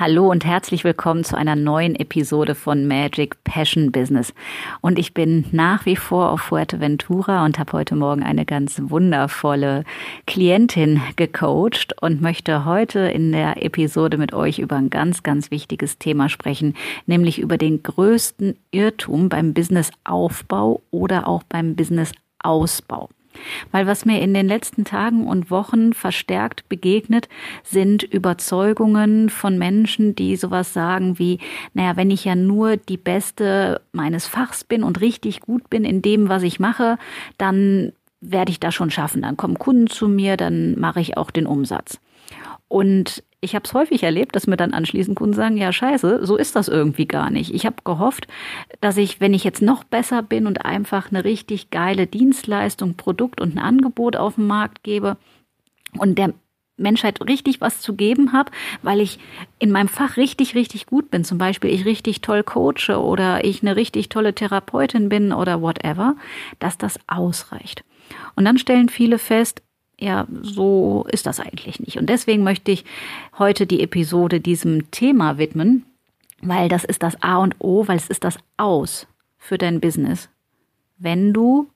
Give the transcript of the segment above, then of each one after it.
Hallo und herzlich willkommen zu einer neuen Episode von Magic Passion Business. Und ich bin nach wie vor auf Fuerteventura und habe heute Morgen eine ganz wundervolle Klientin gecoacht und möchte heute in der Episode mit euch über ein ganz, ganz wichtiges Thema sprechen, nämlich über den größten Irrtum beim Businessaufbau oder auch beim Businessausbau. Weil was mir in den letzten Tagen und Wochen verstärkt begegnet, sind Überzeugungen von Menschen, die sowas sagen wie, naja, wenn ich ja nur die Beste meines Fachs bin und richtig gut bin in dem, was ich mache, dann werde ich das schon schaffen. Dann kommen Kunden zu mir, dann mache ich auch den Umsatz. Und ich habe es häufig erlebt, dass mir dann anschließend Kunden sagen, ja scheiße, so ist das irgendwie gar nicht. Ich habe gehofft, dass ich, wenn ich jetzt noch besser bin und einfach eine richtig geile Dienstleistung, Produkt und ein Angebot auf den Markt gebe und der Menschheit richtig was zu geben habe, weil ich in meinem Fach richtig, richtig gut bin. Zum Beispiel ich richtig toll coache oder ich eine richtig tolle Therapeutin bin oder whatever, dass das ausreicht. Und dann stellen viele fest, ja, so ist das eigentlich nicht. Und deswegen möchte ich heute die Episode diesem Thema widmen, weil das ist das A und O, weil es ist das Aus für dein Business, wenn du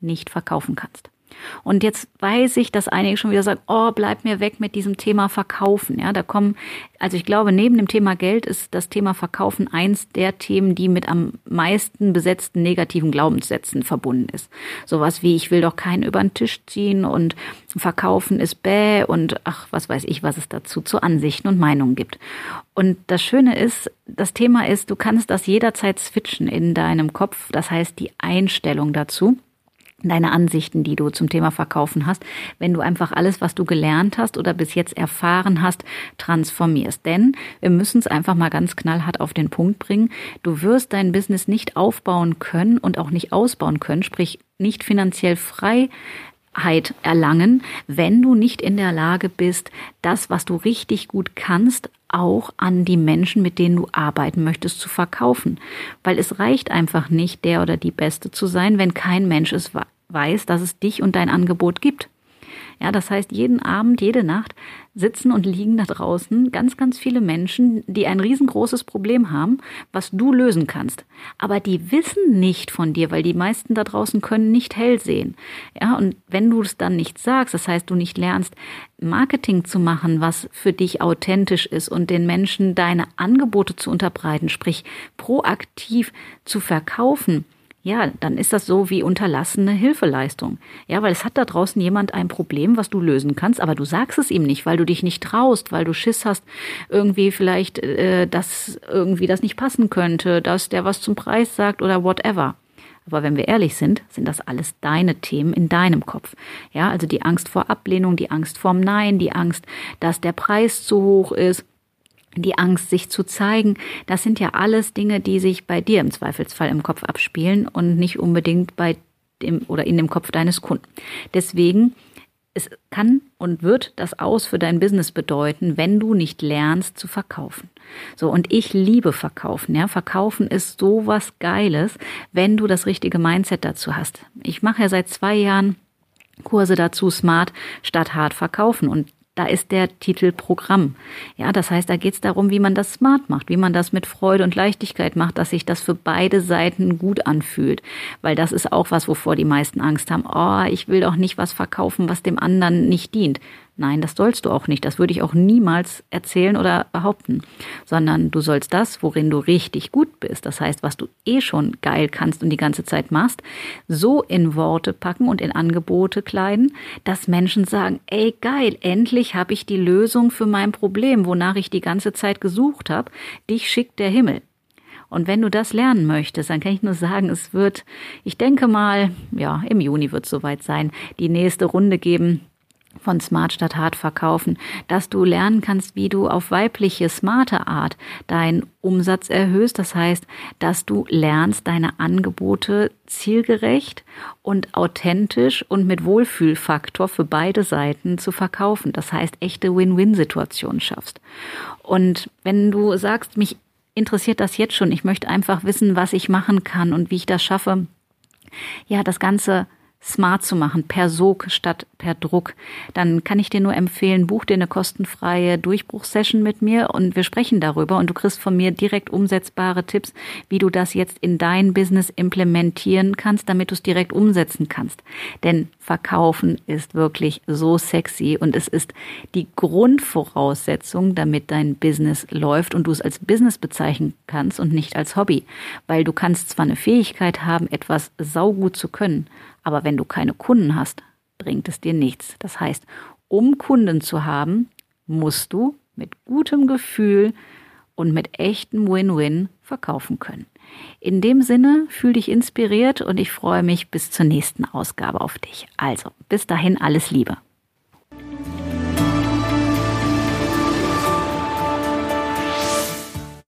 nicht verkaufen kannst. Und jetzt weiß ich, dass einige schon wieder sagen, oh, bleib mir weg mit diesem Thema Verkaufen. Ja, da kommen, also ich glaube, neben dem Thema Geld ist das Thema Verkaufen eins der Themen, die mit am meisten besetzten negativen Glaubenssätzen verbunden ist. Sowas wie, ich will doch keinen über den Tisch ziehen und Verkaufen ist bäh und ach, was weiß ich, was es dazu zu Ansichten und Meinungen gibt. Und das Schöne ist, das Thema ist, du kannst das jederzeit switchen in deinem Kopf. Das heißt, die Einstellung dazu deine Ansichten, die du zum Thema Verkaufen hast, wenn du einfach alles, was du gelernt hast oder bis jetzt erfahren hast, transformierst. Denn wir müssen es einfach mal ganz knallhart auf den Punkt bringen. Du wirst dein Business nicht aufbauen können und auch nicht ausbauen können, sprich nicht finanziell frei erlangen, wenn du nicht in der Lage bist, das, was du richtig gut kannst, auch an die Menschen, mit denen du arbeiten möchtest, zu verkaufen. Weil es reicht einfach nicht, der oder die Beste zu sein, wenn kein Mensch es weiß, dass es dich und dein Angebot gibt. Ja, das heißt, jeden Abend, jede Nacht sitzen und liegen da draußen ganz, ganz viele Menschen, die ein riesengroßes Problem haben, was du lösen kannst. Aber die wissen nicht von dir, weil die meisten da draußen können nicht hell sehen. Ja, und wenn du es dann nicht sagst, das heißt, du nicht lernst, Marketing zu machen, was für dich authentisch ist und den Menschen deine Angebote zu unterbreiten, sprich proaktiv zu verkaufen, ja, dann ist das so wie unterlassene Hilfeleistung. Ja, weil es hat da draußen jemand ein Problem, was du lösen kannst, aber du sagst es ihm nicht, weil du dich nicht traust, weil du Schiss hast, irgendwie vielleicht, äh, dass irgendwie das nicht passen könnte, dass der was zum Preis sagt oder whatever. Aber wenn wir ehrlich sind, sind das alles deine Themen in deinem Kopf. Ja, also die Angst vor Ablehnung, die Angst vorm Nein, die Angst, dass der Preis zu hoch ist die Angst, sich zu zeigen, das sind ja alles Dinge, die sich bei dir im Zweifelsfall im Kopf abspielen und nicht unbedingt bei dem oder in dem Kopf deines Kunden. Deswegen, es kann und wird das aus für dein Business bedeuten, wenn du nicht lernst zu verkaufen. So, und ich liebe Verkaufen, ja. Verkaufen ist so was Geiles, wenn du das richtige Mindset dazu hast. Ich mache ja seit zwei Jahren Kurse dazu, smart statt hart verkaufen. Und da ist der Titel Programm. Ja, das heißt, da geht es darum, wie man das smart macht, wie man das mit Freude und Leichtigkeit macht, dass sich das für beide Seiten gut anfühlt. Weil das ist auch was, wovor die meisten Angst haben. Oh, ich will doch nicht was verkaufen, was dem anderen nicht dient. Nein, das sollst du auch nicht. Das würde ich auch niemals erzählen oder behaupten. Sondern du sollst das, worin du richtig gut bist, das heißt, was du eh schon geil kannst und die ganze Zeit machst, so in Worte packen und in Angebote kleiden, dass Menschen sagen, ey geil, endlich habe ich die Lösung für mein Problem, wonach ich die ganze Zeit gesucht habe. Dich schickt der Himmel. Und wenn du das lernen möchtest, dann kann ich nur sagen, es wird, ich denke mal, ja, im Juni wird es soweit sein, die nächste Runde geben von Smart statt Hart verkaufen, dass du lernen kannst, wie du auf weibliche, smarte Art deinen Umsatz erhöhst. Das heißt, dass du lernst, deine Angebote zielgerecht und authentisch und mit Wohlfühlfaktor für beide Seiten zu verkaufen. Das heißt, echte Win-Win-Situationen schaffst. Und wenn du sagst, mich interessiert das jetzt schon, ich möchte einfach wissen, was ich machen kann und wie ich das schaffe, ja, das Ganze smart zu machen, per Sog statt per Druck, dann kann ich dir nur empfehlen, buch dir eine kostenfreie Durchbruchssession mit mir und wir sprechen darüber und du kriegst von mir direkt umsetzbare Tipps, wie du das jetzt in dein Business implementieren kannst, damit du es direkt umsetzen kannst. Denn Verkaufen ist wirklich so sexy und es ist die Grundvoraussetzung, damit dein Business läuft und du es als Business bezeichnen kannst und nicht als Hobby, weil du kannst zwar eine Fähigkeit haben, etwas saugut zu können, aber wenn du keine Kunden hast, bringt es dir nichts. Das heißt, um Kunden zu haben, musst du mit gutem Gefühl und mit echtem Win-Win verkaufen können. In dem Sinne, fühl dich inspiriert und ich freue mich bis zur nächsten Ausgabe auf dich. Also, bis dahin alles Liebe.